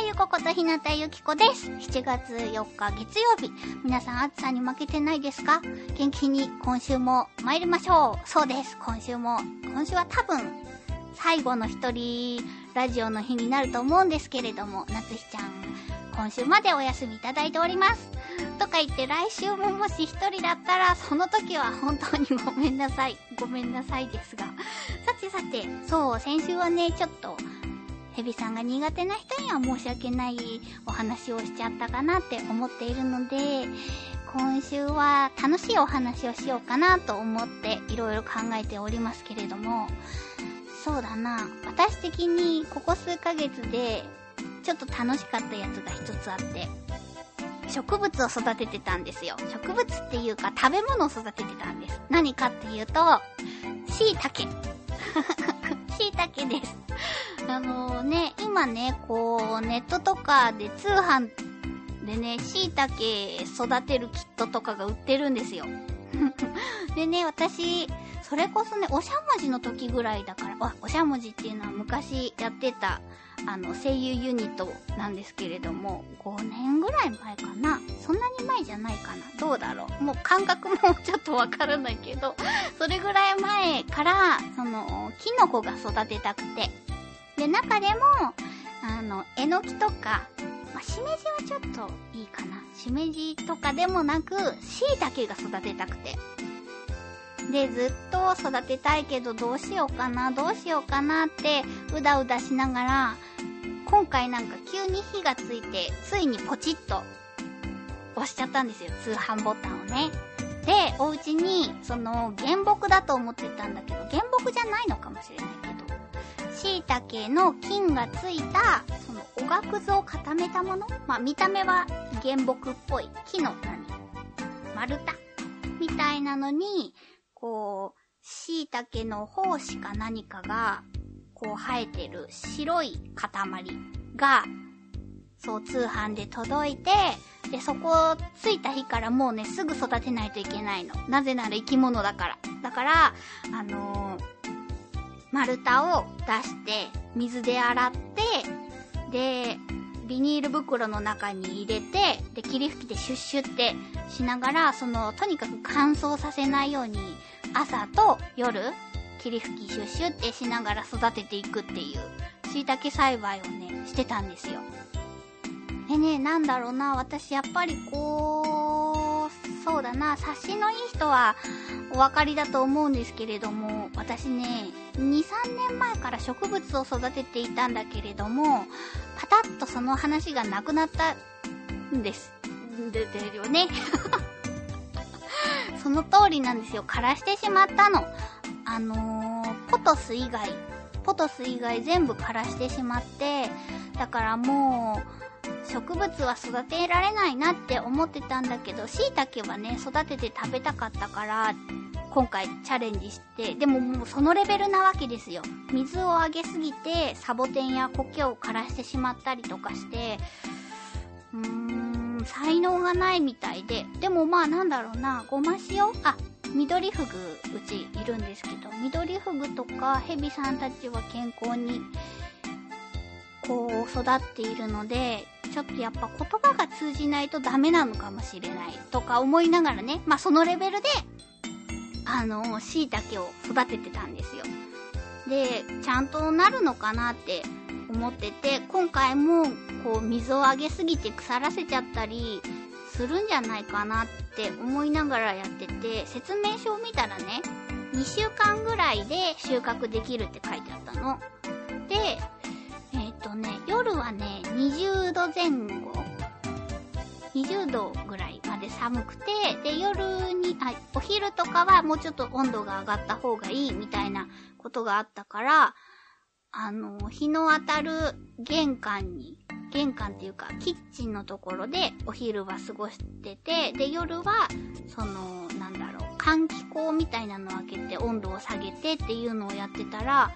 は、ゆこことひなたゆきこです。7月4日月曜日。皆さん暑さに負けてないですか？元気に今週も参りましょう。そうです。今週も。今週は多分、最後の一人ラジオの日になると思うんですけれども、夏日ちゃん、今週までお休みいただいております。とか言って来週ももし一人だったら、その時は本当にごめんなさい。ごめんなさいですが。さてさて、そう、先週はね、ちょっと、ヘビさんが苦手な人には申し訳ないお話をしちゃったかなって思っているので、今週は楽しいお話をしようかなと思っていろいろ考えておりますけれども、そうだな、私的にここ数ヶ月でちょっと楽しかったやつが一つあって、植物を育ててたんですよ。植物っていうか食べ物を育ててたんです。何かっていうと、椎茸。椎茸です。あのね、今ね、こう、ネットとかで通販でね、しいたけ育てるキットとかが売ってるんですよ。でね、私、それこそね、おしゃもじの時ぐらいだから、おしゃもじっていうのは昔やってた、あの、声優ユニットなんですけれども、5年ぐらい前かな？そんなに前じゃないかな？どうだろう？もう感覚もちょっとわからないけど、それぐらい前から、その、キノコが育てたくて、で、中でも、あの、えのきとか、まあ、しめじはちょっといいかな。しめじとかでもなく、椎茸が育てたくて。で、ずっと育てたいけどどうしようかな、どうしようかなって、うだうだしながら、今回なんか急に火がついて、ついにポチッと押しちゃったんですよ、通販ボタンをね。で、お家に、その、原木だと思ってたんだけど、原木じゃないのかもしれないけど、椎茸の菌がついた、その、おがくずを固めたもの？まあ、見た目は原木っぽい。木の何？丸太？みたいなのに、こう、椎茸の胞子か何かが、こう生えてる白い塊が、そう通販で届いて、で、そこ着いた日からもうね、すぐ育てないといけないの。なぜなら生き物だから。だから、あのー丸太を出して、水で洗って、で、ビニール袋の中に入れて、で、霧吹きでシュッシュってしながら、その、とにかく乾燥させないように、朝と夜、霧吹きシュッシュってしながら育てていくっていう、椎茸栽培をね、してたんですよ。でね、なんだろうな、私やっぱりこう、そうだな、察しのいい人はお分かりだと思うんですけれども、私ね、2、3年前から植物を育てていたんだけれども、パタッとその話がなくなったんです。で、でよね。その通りなんですよ。枯らしてしまったの。あのー、ポトス以外、ポトス以外全部枯らしてしまって、だからもう、植物は育てられないなって思ってたんだけど、椎茸はね、育てて食べたかったから、今回チャレンジして、でももうそのレベルなわけですよ。水をあげすぎて、サボテンや苔を枯らしてしまったりとかして、うーん、才能がないみたいで、でもまあなんだろうな、ごま塩？あ、緑フグ、うちいるんですけど、緑フグとかヘビさんたちは健康に、こう、育っているので、ちょっとやっぱ言葉が通じないとダメなのかもしれないとか思いながらね、まあそのレベルで、あの、椎茸を育ててたんですよ。で、ちゃんとなるのかなって思ってて、今回も、こう、水をあげすぎて腐らせちゃったり、するんじゃないかなって思いながらやってて、説明書を見たらね、2週間ぐらいで収穫できるって書いてあったの。で、えっ、とね、夜はね、20度前後、20度ぐらいまで寒くて、で、夜に、あ、お昼とかはもうちょっと温度が上がった方がいいみたいなことがあったから、あの、日の当たる玄関に、玄関っていうか、キッチンのところでお昼は過ごしてて、で、夜は、その、なんだろう、換気口みたいなのを開けて温度を下げてっていうのをやってたら、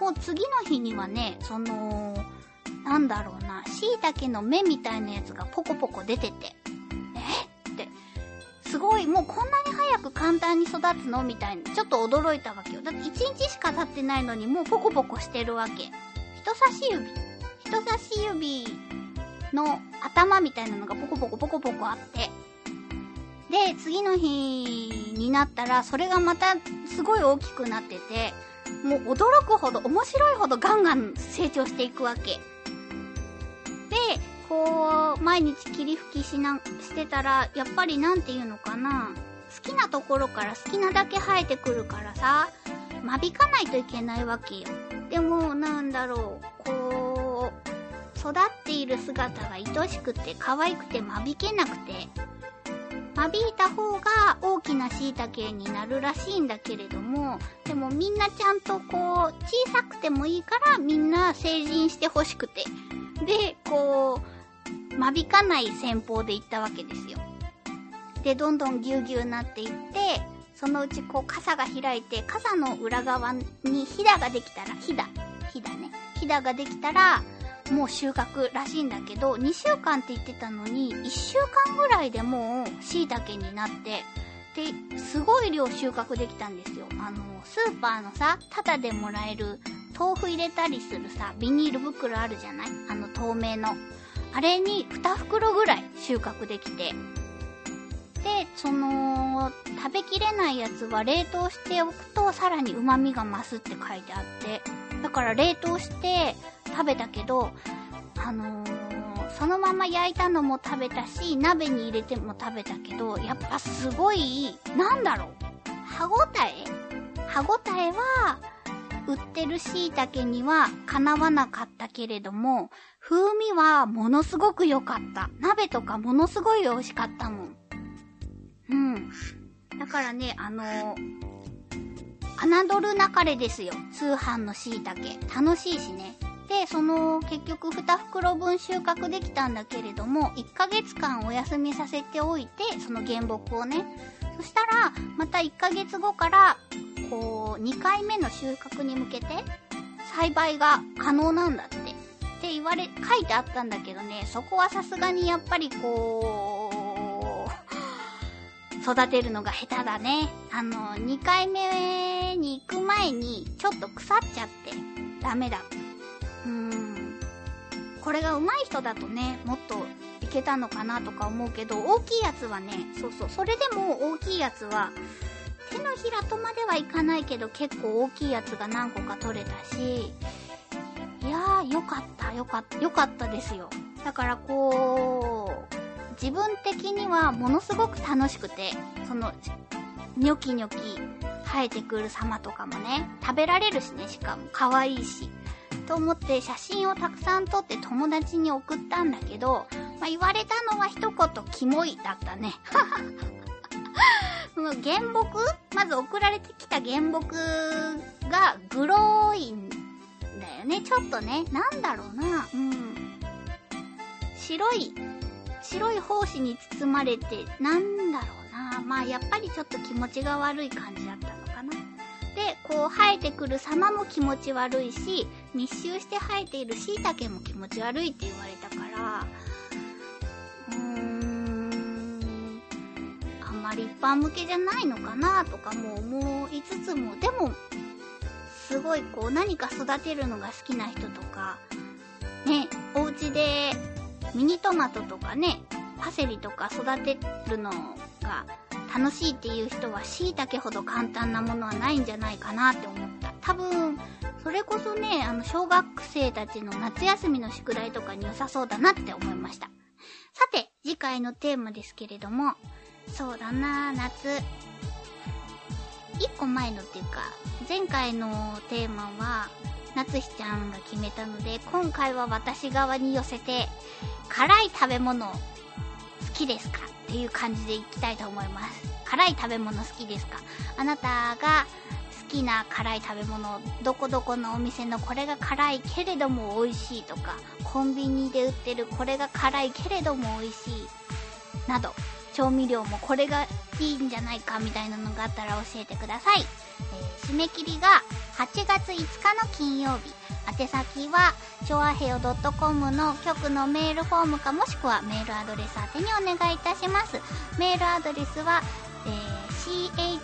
もう次の日にはね、その、なんだろうな、椎茸の芽みたいなやつがポコポコ出てて、え？って、すごい、もうこんなに早く簡単に育つの？みたいな、ちょっと驚いたわけよ。だって1日しか経ってないのにもうポコポコしてるわけ。人差し指、人差しの頭みたいなのがポコポコポコポコあって、で、次の日になったら、それがまたすごい大きくなってて、もう驚くほど、面白いほどガンガン成長していくわけ。で、こう、毎日霧吹きしな、してたら、やっぱりなんていうのかな、好きなところから好きなだけ生えてくるからさ、間引かないといけないわけよ。でも、なんだろ、う、育っている姿が愛しくて可愛くて間引けなくて、間引いた方が大きな椎茸になるらしいんだけれども、でもみんなちゃんとこう、小さくてもいいからみんな成人してほしくて、で、こう、間引かない戦法で行ったわけですよ。で、どんどんぎゅうぎゅうなっていって、そのうちこう傘が開いて、傘の裏側にひだができたら、ひだ、ひだね。ひだができたら、もう収穫らしいんだけど、2週間って言ってたのに、1週間ぐらいでもう椎茸になって、で、すごい量収穫できたんですよ。あの、スーパーのさ、タダでもらえる豆腐入れたりするさ、ビニール袋あるじゃない？あの透明の。あれに2袋ぐらい収穫できて。で、その、食べきれないやつは冷凍しておくとさらに旨味が増すって書いてあって。だから冷凍して食べたけど、あのー、そのまま焼いたのも食べたし、鍋に入れても食べたけど、やっぱすごい、なんだろう。歯ごたえ？歯ごたえは、売ってる椎茸にはかなわなかったけれども、風味はものすごく良かった。鍋とかものすごい美味しかったもん。うん。だからね、あのー、侮るなかれですよ。通販の椎茸。楽しいしね。で、その、結局2袋分収穫できたんだけれども、1ヶ月間お休みさせておいて、その原木をね。そしたら、また1ヶ月後から、こう、2回目の収穫に向けて、栽培が可能なんだって。って言われ、書いてあったんだけどね、そこはさすがにやっぱりこう、育てるのが下手だね。あの、2回目に行く前に、ちょっと腐っちゃって、ダメだ。うーん。これが上手い人だとね、もっといけたのかなとか思うけど、大きいやつはね、そうそう、それでも大きいやつは、手のひらとまではいかないけど結構大きいやつが何個か取れたし、いやー、よかった、よかった、よかったですよ。だからこう、自分的にはものすごく楽しくて、その、ニョキニョキ生えてくる様とかもね、食べられるしね、しかも可愛いし。と思って写真をたくさん撮って友達に送ったんだけど、まあ、言われたのは一言キモいだったね。その原木まず送られてきた原木がグローいんだよね。ちょっとね、なんだろうな。うん。白い、白い胞子に包まれて、なんだろうな。まあ、やっぱりちょっと気持ちが悪い感じだったのかな。で、こう生えてくる様も気持ち悪いし、密集して生えている椎茸も気持ち悪いって言われたから、うーん。まり一般向けじゃないのかなとかも思いつつも、でも、すごいこう何か育てるのが好きな人とか、ね、お家でミニトマトとかね、パセリとか育てるのが楽しいっていう人は椎茸ほど簡単なものはないんじゃないかなって思った。多分、それこそね、あの、小学生たちの夏休みの宿題とかに良さそうだなって思いました。さて、次回のテーマですけれども、そうだな夏。一個前のっていうか、前回のテーマは、夏日ちゃんが決めたので、今回は私側に寄せて、辛い食べ物、好きですかっていう感じでいきたいと思います。辛い食べ物好きですか？あなたが好きな辛い食べ物、どこどこのお店のこれが辛いけれども美味しいとか、コンビニで売ってるこれが辛いけれども美味しい、など、調味料もこれがいいんじゃないかみたいなのがあったら教えてください。えー、締め切りが8月5日の金曜日。宛先は、ちょあへよ .com の局のメールフォームかもしくはメールアドレス宛てにお願いいたします。メールアドレスは、えー、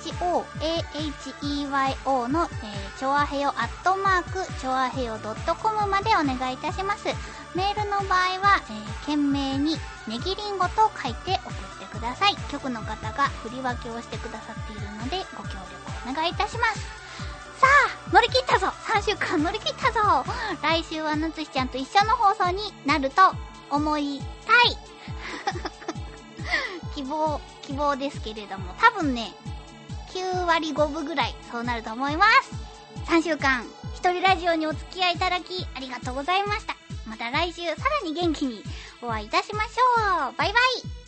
CHOAHEYO の、えー、ちょあへよアットマーク、ちょあへよ .com までお願いいたします。メールの場合は、えー、懸命にネギリンゴと書いて送ってください。局の方が振り分けをしてくださっているので、ご協力お願いいたします。さあ、乗り切ったぞ !3 週間乗り切ったぞ来週はなつしちゃんと一緒の放送になると思いたい希望、希望ですけれども、多分ね、9割5分ぐらいそうなると思います。3週間、一人ラジオにお付き合いいただきありがとうございました。また来週さらに元気にお会いいたしましょう。バイバイ